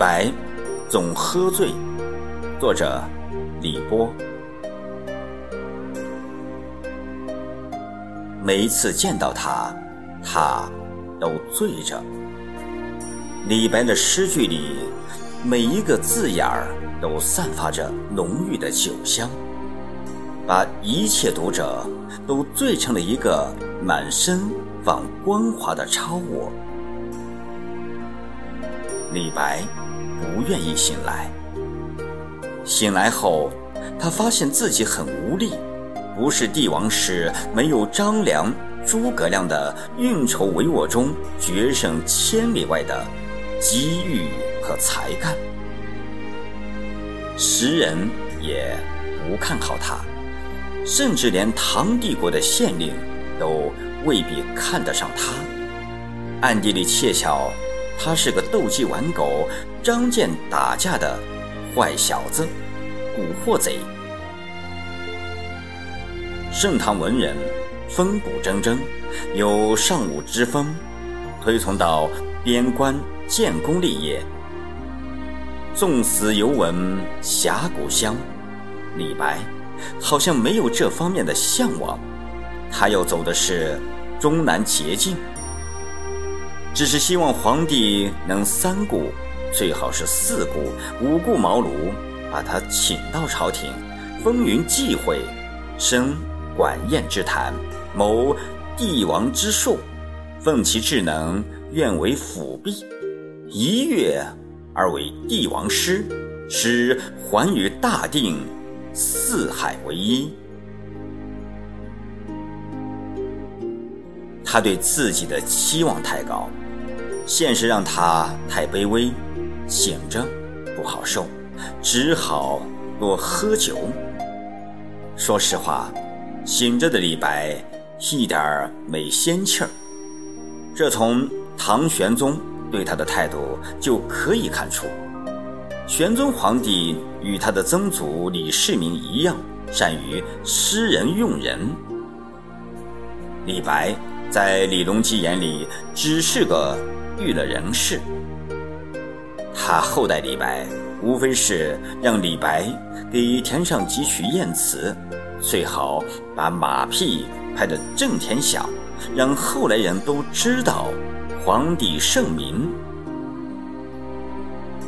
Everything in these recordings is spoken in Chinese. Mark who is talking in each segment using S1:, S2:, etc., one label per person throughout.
S1: 白总喝醉。作者：李波。每一次见到他，他都醉着。李白的诗句里，每一个字眼儿都散发着浓郁的酒香，把一切读者都醉成了一个满身放光华的超我。李白不愿意醒来，醒来后，他发现自己很无力。不是帝王时没有张良、诸葛亮的运筹帷幄中决胜千里外的机遇和才干，时人也不看好他，甚至连唐帝国的县令都未必看得上他。暗地里窃笑，他是个斗鸡玩狗、张健打架的坏小子、古惑贼。盛唐文人风骨铮铮，有尚武之风，推崇到边关建功立业。纵死犹闻侠骨香，李白好像没有这方面的向往，他要走的是中南捷径，只是希望皇帝能三顾，最好是四顾，五顾茅庐，把他请到朝廷，风云际会，生。管宴之谈，谋帝王之术，奉其智能，愿为辅弼，一跃而为帝王师，使寰宇大定，四海为一。他对自己的期望太高，现实让他太卑微，醒着不好受，只好多喝酒。说实话。醒着的李白一点儿没仙气儿，这从唐玄宗对他的态度就可以看出。玄宗皇帝与他的曾祖李世民一样，善于诗人用人。李白在李隆基眼里只是个遇了人事，他厚待李白，无非是让李白给填上几曲艳词。最好把马屁拍得震天响，让后来人都知道皇帝圣明。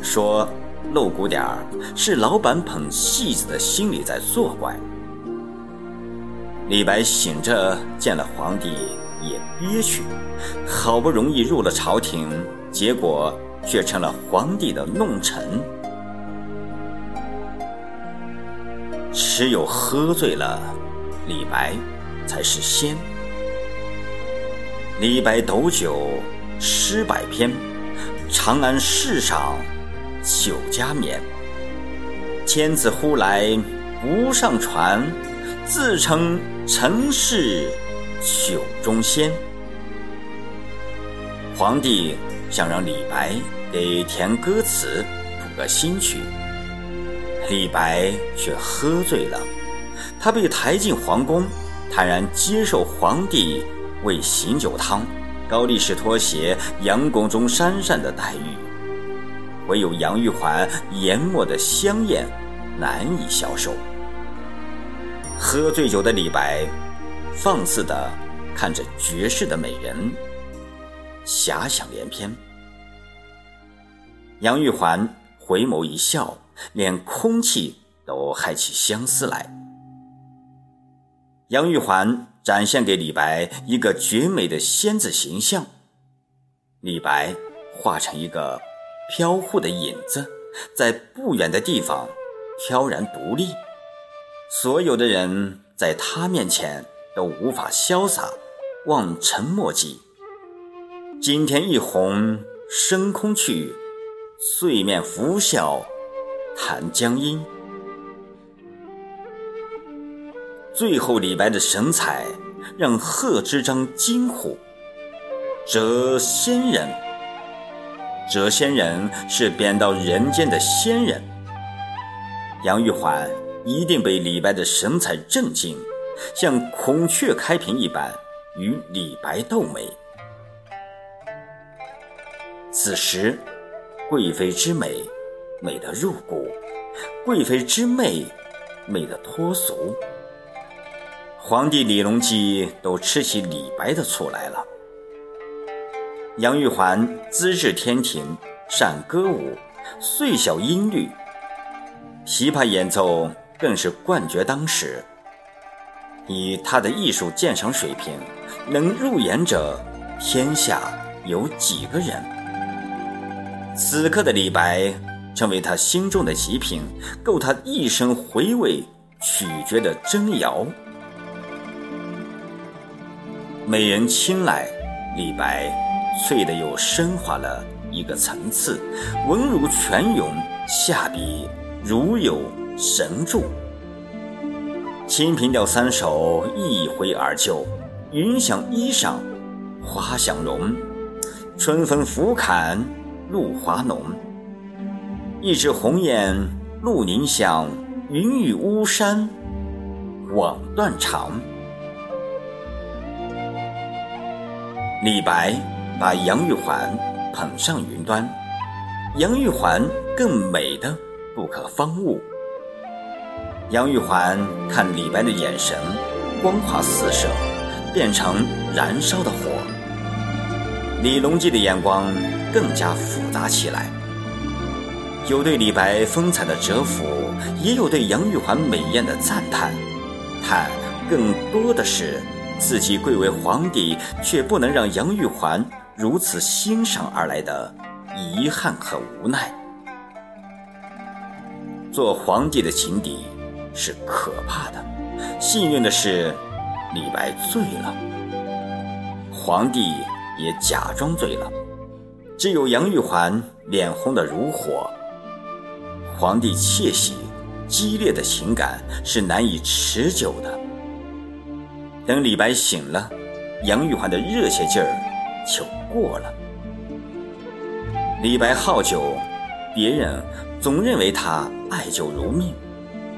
S1: 说露骨点儿，是老板捧戏子的心里在作怪。李白醒着见了皇帝也憋屈，好不容易入了朝廷，结果却成了皇帝的弄臣。只有喝醉了，李白才是仙。李白斗酒诗百篇，长安市上酒家眠。天子呼来不上船，自称臣是酒中仙。皇帝想让李白给填歌词，谱个新曲。李白却喝醉了，他被抬进皇宫，坦然接受皇帝为醒酒汤、高力士拖鞋、杨宫中扇扇的待遇。唯有杨玉环研磨的香艳，难以消受。喝醉酒的李白，放肆地看着绝世的美人，遐想连篇。杨玉环回眸一笑。连空气都害起相思来。杨玉环展现给李白一个绝美的仙子形象，李白化成一个飘忽的影子，在不远的地方飘然独立。所有的人在他面前都无法潇洒，望尘莫及。今天一红升空去，碎面拂晓。谈江阴，最后李白的神采让贺知章惊呼：“谪仙人，谪仙人是贬到人间的仙人。”杨玉环一定被李白的神采震惊，像孔雀开屏一般与李白斗美。此时。贵妃之美，美得入骨；贵妃之媚，美得脱俗。皇帝李隆基都吃起李白的醋来了。杨玉环资质天庭，善歌舞，岁小音律，琵琶演奏更是冠绝当时。以他的艺术鉴赏水平，能入眼者，天下有几个人？此刻的李白，成为他心中的极品，够他一生回味咀嚼的珍肴。美人青睐，李白醉的又升华了一个层次，文如泉涌，下笔如有神助。《清平调三首》一挥而就，云想衣裳花想容，春风拂槛露华浓。一枝红艳露凝香，云雨巫山枉断肠。李白把杨玉环捧上云端，杨玉环更美的不可方物。杨玉环看李白的眼神，光华四射，变成燃烧的火。李隆基的眼光更加复杂起来，有对李白风采的折服，也有对杨玉环美艳的赞叹，叹更多的是。自己贵为皇帝，却不能让杨玉环如此欣赏而来的遗憾和无奈。做皇帝的情敌是可怕的。幸运的是，李白醉了，皇帝也假装醉了，只有杨玉环脸红得如火。皇帝窃喜，激烈的情感是难以持久的。等李白醒了，杨玉环的热血劲儿就过了。李白好酒，别人总认为他爱酒如命，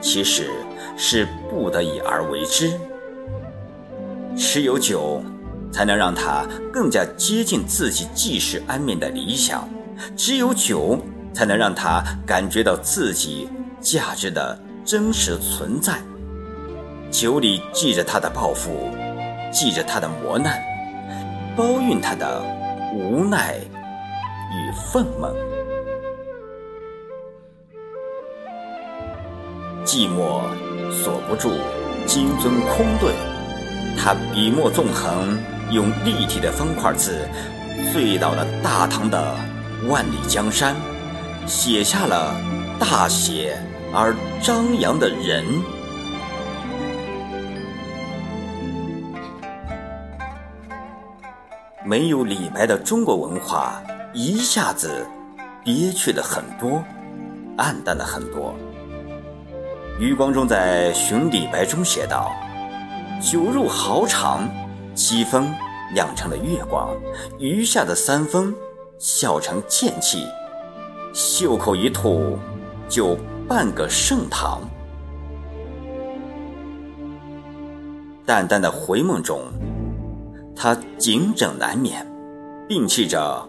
S1: 其实是不得已而为之。只有酒，才能让他更加接近自己济世安民的理想；只有酒，才能让他感觉到自己价值的真实存在。酒里记着他的抱负，记着他的磨难，包蕴他的无奈与愤懑。寂寞锁不住金樽空对，他笔墨纵横，用立体的方块字，醉倒了大唐的万里江山，写下了大写而张扬的人。没有李白的中国文化，一下子憋屈了很多，暗淡了很多。余光中在《寻李白》中写道：“酒入豪肠，七分酿成了月光，余下的三分笑成剑气，袖口一吐，就半个盛唐。”淡淡的回梦中。他谨整难眠，摒弃着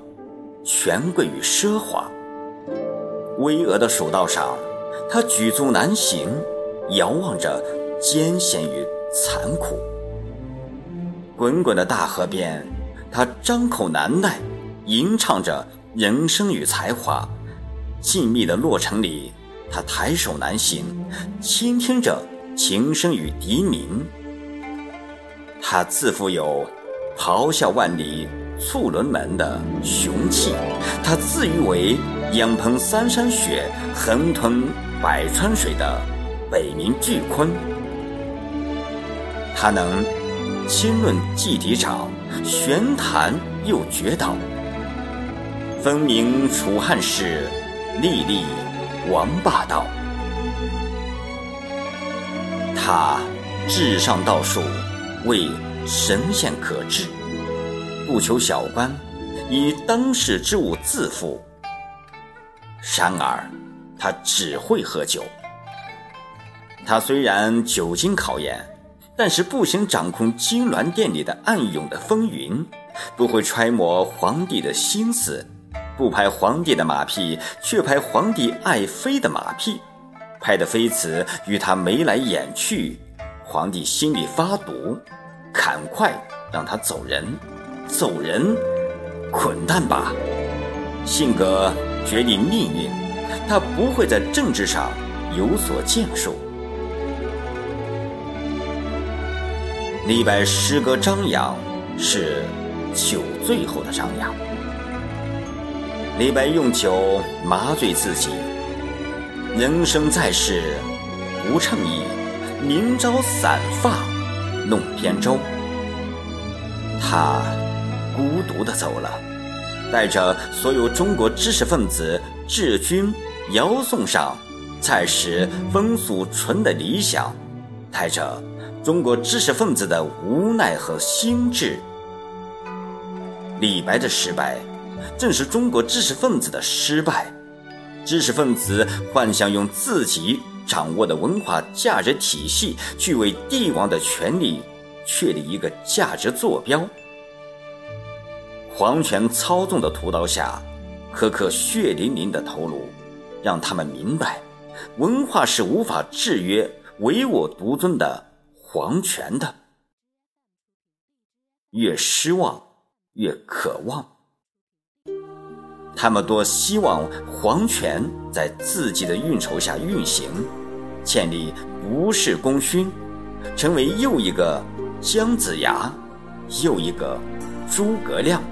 S1: 权贵与奢华。巍峨的蜀道上，他举足难行，遥望着艰险与残酷。滚滚的大河边，他张口难耐，吟唱着人生与才华。静谧的洛城里，他抬手难行，倾听着琴声与笛鸣。他自负有。咆哮万里促轮门的雄气，他自誉为仰捧三山雪，横吞百川水的北冥巨鲲。他能亲论祭敌场，玄谈又绝岛，分明楚汉史，历历王霸道。他至上道术，为。神仙可治，不求小官，以当世之物自负。然而，他只会喝酒。他虽然久经考验，但是不行掌控金銮殿里的暗涌的风云，不会揣摩皇帝的心思，不拍皇帝的马屁，却拍皇帝爱妃的马屁，拍的妃子与他眉来眼去，皇帝心里发堵，赶快让他走人，走人，滚蛋吧！性格决定命运，他不会在政治上有所建树。李白诗歌张扬，是酒醉后的张扬。李白用酒麻醉自己，人生在世不称意，明朝散发弄扁舟。他孤独的走了，带着所有中国知识分子治军遥送上再使风俗淳的理想，带着。中国知识分子的无奈和心智，李白的失败，正是中国知识分子的失败。知识分子幻想用自己掌握的文化价值体系，去为帝王的权力确立一个价值坐标。皇权操纵的屠刀下，颗颗血淋淋的头颅，让他们明白，文化是无法制约唯我独尊的。皇权的，越失望越渴望。他们多希望皇权在自己的运筹下运行，建立不世功勋，成为又一个姜子牙，又一个诸葛亮。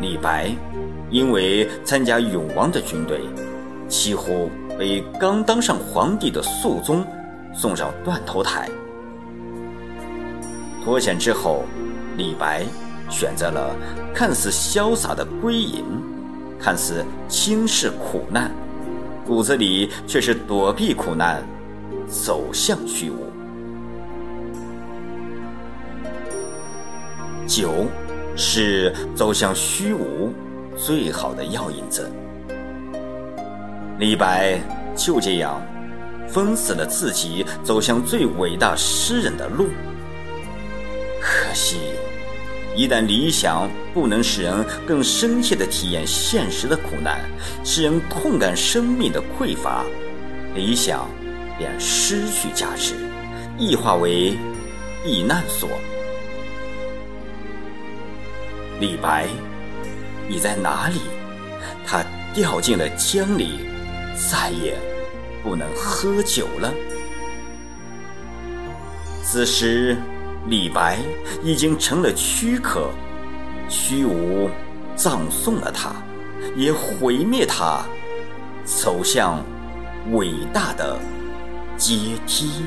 S1: 李白因为参加永王的军队，几乎被刚当上皇帝的肃宗。送上断头台。脱险之后，李白选择了看似潇洒的归隐，看似轻视苦难，骨子里却是躲避苦难，走向虚无。酒是走向虚无最好的药引子。李白就这样。封死了自己走向最伟大诗人的路。可惜，一旦理想不能使人更深切地体验现实的苦难，使人痛感生命的匮乏，理想便失去价值，异化为避难所。李白，你在哪里？他掉进了江里，再也。不能喝酒了。此时，李白已经成了躯壳，虚无葬送了他，也毁灭他，走向伟大的阶梯。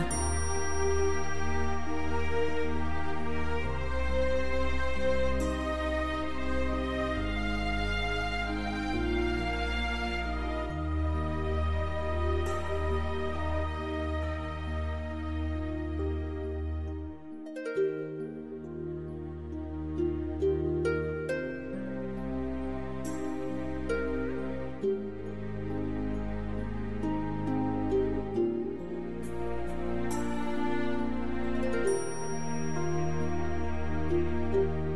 S1: Bye.